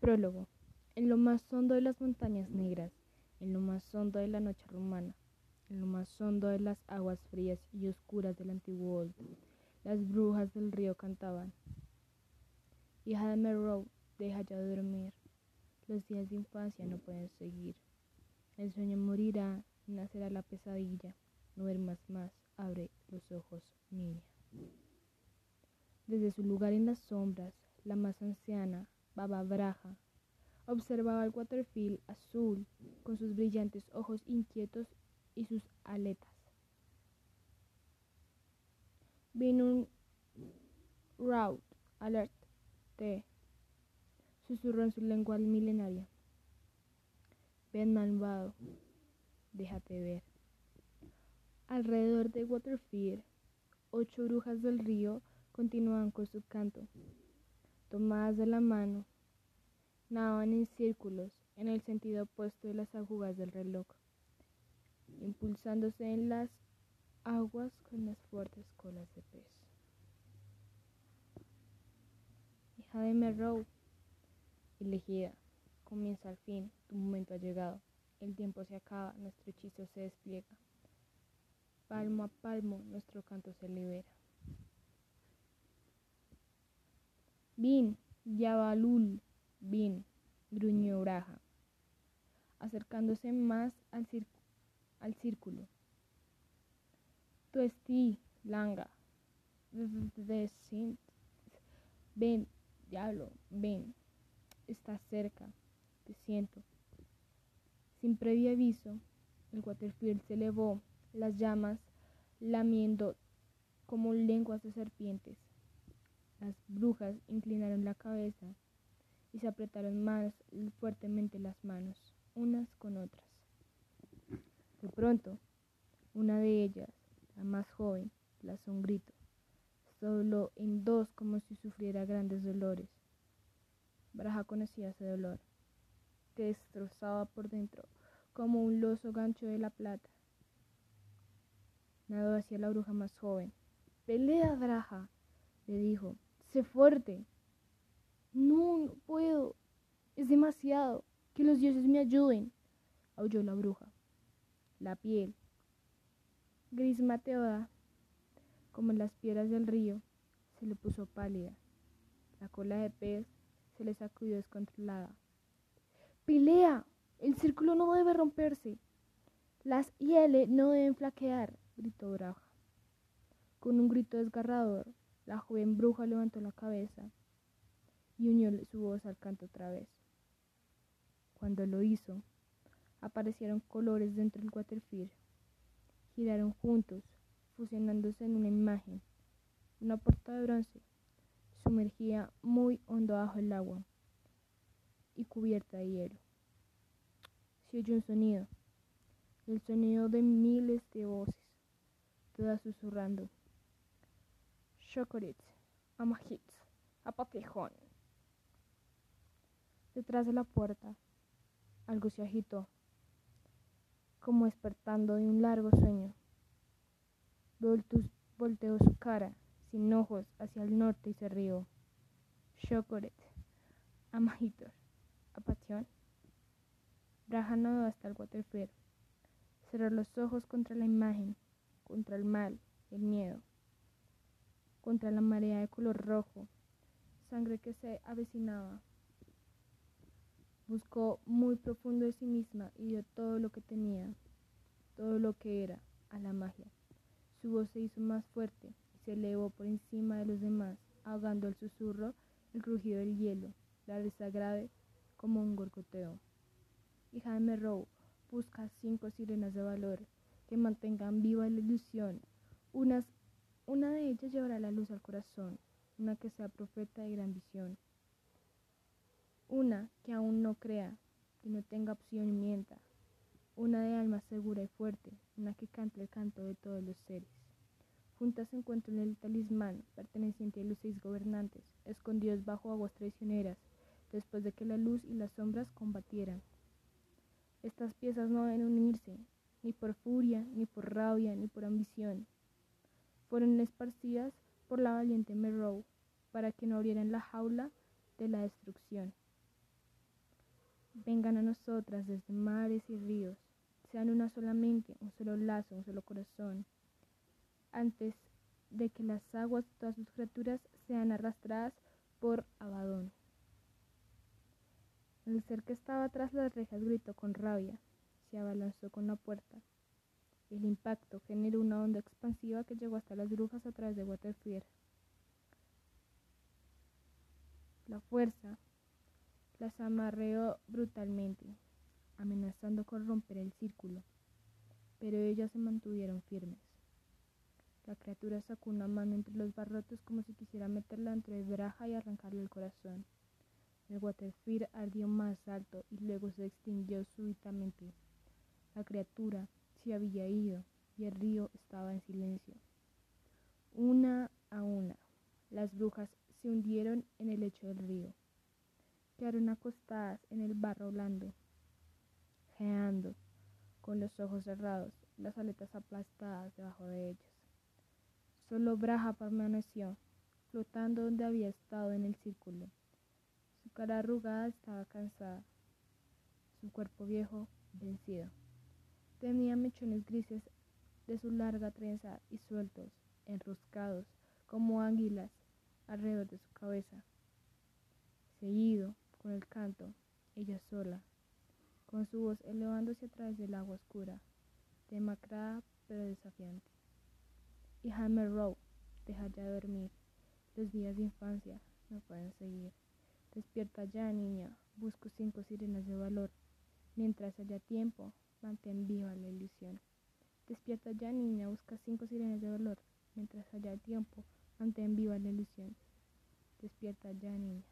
Prólogo. En lo más hondo de las montañas negras, en lo más hondo de la noche romana, en lo más hondo de las aguas frías y oscuras del antiguo Old, las brujas del río cantaban. Hija de Merrow, deja ya de dormir. Los días de infancia no pueden seguir. El sueño morirá nacerá la pesadilla. No duermas más, abre los ojos, niña. Desde su lugar en las sombras, la más anciana, Baba Braja, observaba el waterfield azul con sus brillantes ojos inquietos y sus aletas. Vino un route alert susurró en su lengua milenaria. Ven malvado, déjate ver. Alrededor de Waterfield, ocho brujas del río continuaban con su canto. Tomadas de la mano, nadaban en círculos en el sentido opuesto de las agujas del reloj, impulsándose en las aguas con las fuertes colas de pez. Hija de Merrow, elegida, comienza al fin, tu momento ha llegado, el tiempo se acaba, nuestro hechizo se despliega. Palmo a palmo, nuestro canto se libera. Bin, Yabalul, Bin, gruñó Braja, acercándose más al, al círculo. Tuesti, Langa, ven, diablo, ven, está cerca, te siento. Sin previo aviso, el waterfield se elevó, las llamas lamiendo como lenguas de serpientes. Las brujas inclinaron la cabeza y se apretaron más fuertemente las manos, unas con otras. De pronto, una de ellas, la más joven, lanzó un grito, solo en dos como si sufriera grandes dolores. Braja conocía ese dolor, que destrozaba por dentro como un loso gancho de la plata. Nadó hacia la bruja más joven. Pelea, Braja, le dijo, Sé fuerte. No, no puedo. Es demasiado. Que los dioses me ayuden. Aulló la bruja. La piel, gris mateada, como las piedras del río, se le puso pálida. La cola de pez se le sacudió descontrolada. ¡Pelea! El círculo no debe romperse. Las hiele no deben flaquear, gritó Braja. Con un grito desgarrador, la joven bruja levantó la cabeza y unió su voz al canto otra vez. Cuando lo hizo, aparecieron colores dentro del waterfield. Giraron juntos, fusionándose en una imagen. Una puerta de bronce sumergía muy hondo bajo el agua y cubierta de hielo. Se oyó un sonido, el sonido de miles de voces, todas susurrando. Chocolate, Amajit, Apatejón. Detrás de la puerta, algo se agitó, como despertando de un largo sueño. volteó su cara, sin ojos, hacia el norte y se rió. Chocolate, Amajitor, Apatión. Braja hasta el waterfield. Cerró los ojos contra la imagen, contra el mal, el miedo contra la marea de color rojo, sangre que se avecinaba. Buscó muy profundo de sí misma y dio todo lo que tenía, todo lo que era, a la magia. Su voz se hizo más fuerte y se elevó por encima de los demás, ahogando el susurro, el rugido del hielo, la risa grave como un gorgoteo. Hija de Merrow busca cinco sirenas de valor que mantengan viva la ilusión, unas una de ellas llevará la luz al corazón, una que sea profeta de gran visión. Una que aún no crea, que no tenga opción y mienta. Una de alma segura y fuerte, una que cante el canto de todos los seres. Juntas se encuentran el talismán perteneciente a los seis gobernantes, escondidos bajo aguas traicioneras, después de que la luz y las sombras combatieran. Estas piezas no deben unirse, ni por furia, ni por rabia, ni por ambición, fueron esparcidas por la valiente Merrow para que no abrieran la jaula de la destrucción. vengan a nosotras desde mares y ríos, sean una solamente, un solo lazo, un solo corazón, antes de que las aguas de todas sus criaturas sean arrastradas por Abadón. El ser que estaba tras las rejas gritó con rabia, se abalanzó con la puerta. El impacto generó una onda expansiva que llegó hasta las brujas a través de Waterfield. La fuerza las amarreó brutalmente, amenazando con romper el círculo, pero ellas se mantuvieron firmes. La criatura sacó una mano entre los barrotes como si quisiera meterla entre Braja y arrancarle el corazón. El Waterfire ardió más alto y luego se extinguió súbitamente. La criatura se había ido y el río estaba en silencio. Una a una, las brujas se hundieron en el lecho del río. Quedaron acostadas en el barro blando, geando, con los ojos cerrados, las aletas aplastadas debajo de ellas. Solo Braja permaneció, flotando donde había estado en el círculo. Su cara arrugada estaba cansada, su cuerpo viejo vencido. Tenía mechones grises de su larga trenza y sueltos, enroscados como águilas alrededor de su cabeza. Seguido con el canto, ella sola, con su voz elevándose a través del agua oscura, demacrada pero desafiante. Y Hammer Row, deja ya dormir. Los días de infancia no pueden seguir. Despierta ya, niña. Busco cinco sirenas de valor. Mientras haya tiempo, mantén viva la ilusión. Despierta ya, niña. Busca cinco sirenas de valor. Mientras haya tiempo, mantén viva la ilusión. Despierta ya, niña.